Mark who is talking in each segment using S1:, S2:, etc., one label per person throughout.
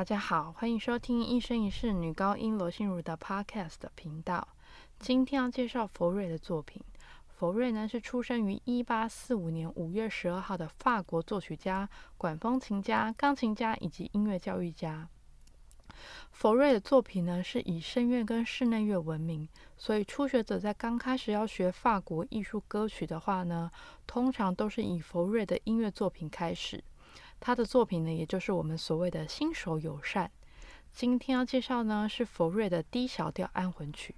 S1: 大家好，欢迎收听一生一世女高音罗心如的 Podcast 频道。今天要介绍佛瑞的作品。佛瑞呢是出生于一八四五年五月十二号的法国作曲家、管风琴家、钢琴家以及音乐教育家。佛瑞的作品呢是以声乐跟室内乐闻名，所以初学者在刚开始要学法国艺术歌曲的话呢，通常都是以佛瑞的音乐作品开始。他的作品呢，也就是我们所谓的新手友善。今天要介绍呢是佛瑞的 D 小调安魂曲。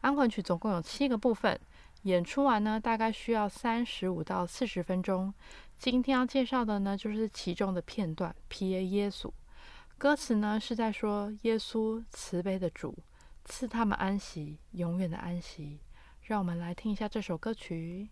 S1: 安魂曲总共有七个部分。演出完呢，大概需要三十五到四十分钟。今天要介绍的呢，就是其中的片段。P.A. 耶稣，歌词呢是在说耶稣慈悲的主，赐他们安息，永远的安息。让我们来听一下这首歌曲。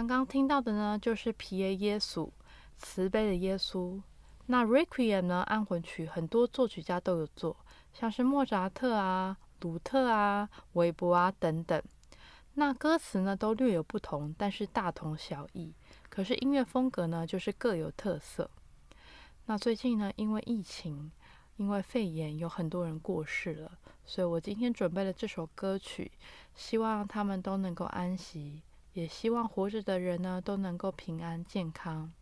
S1: 刚刚听到的呢，就是皮耶耶稣，慈悲的耶稣。那 Requiem 呢，安魂曲很多作曲家都有做，像是莫扎特啊、鲁特啊、韦伯啊等等。那歌词呢都略有不同，但是大同小异。可是音乐风格呢，就是各有特色。那最近呢，因为疫情，因为肺炎，有很多人过世了，所以我今天准备了这首歌曲，希望他们都能够安息，也希望活着的人呢都能够平安健康。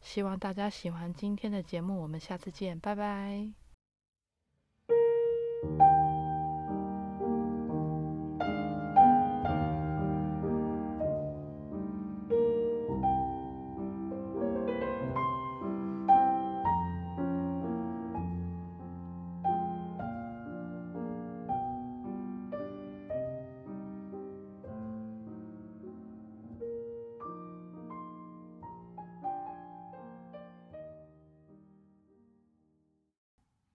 S1: 希望大家喜欢今天的节目，我们下次见，拜拜。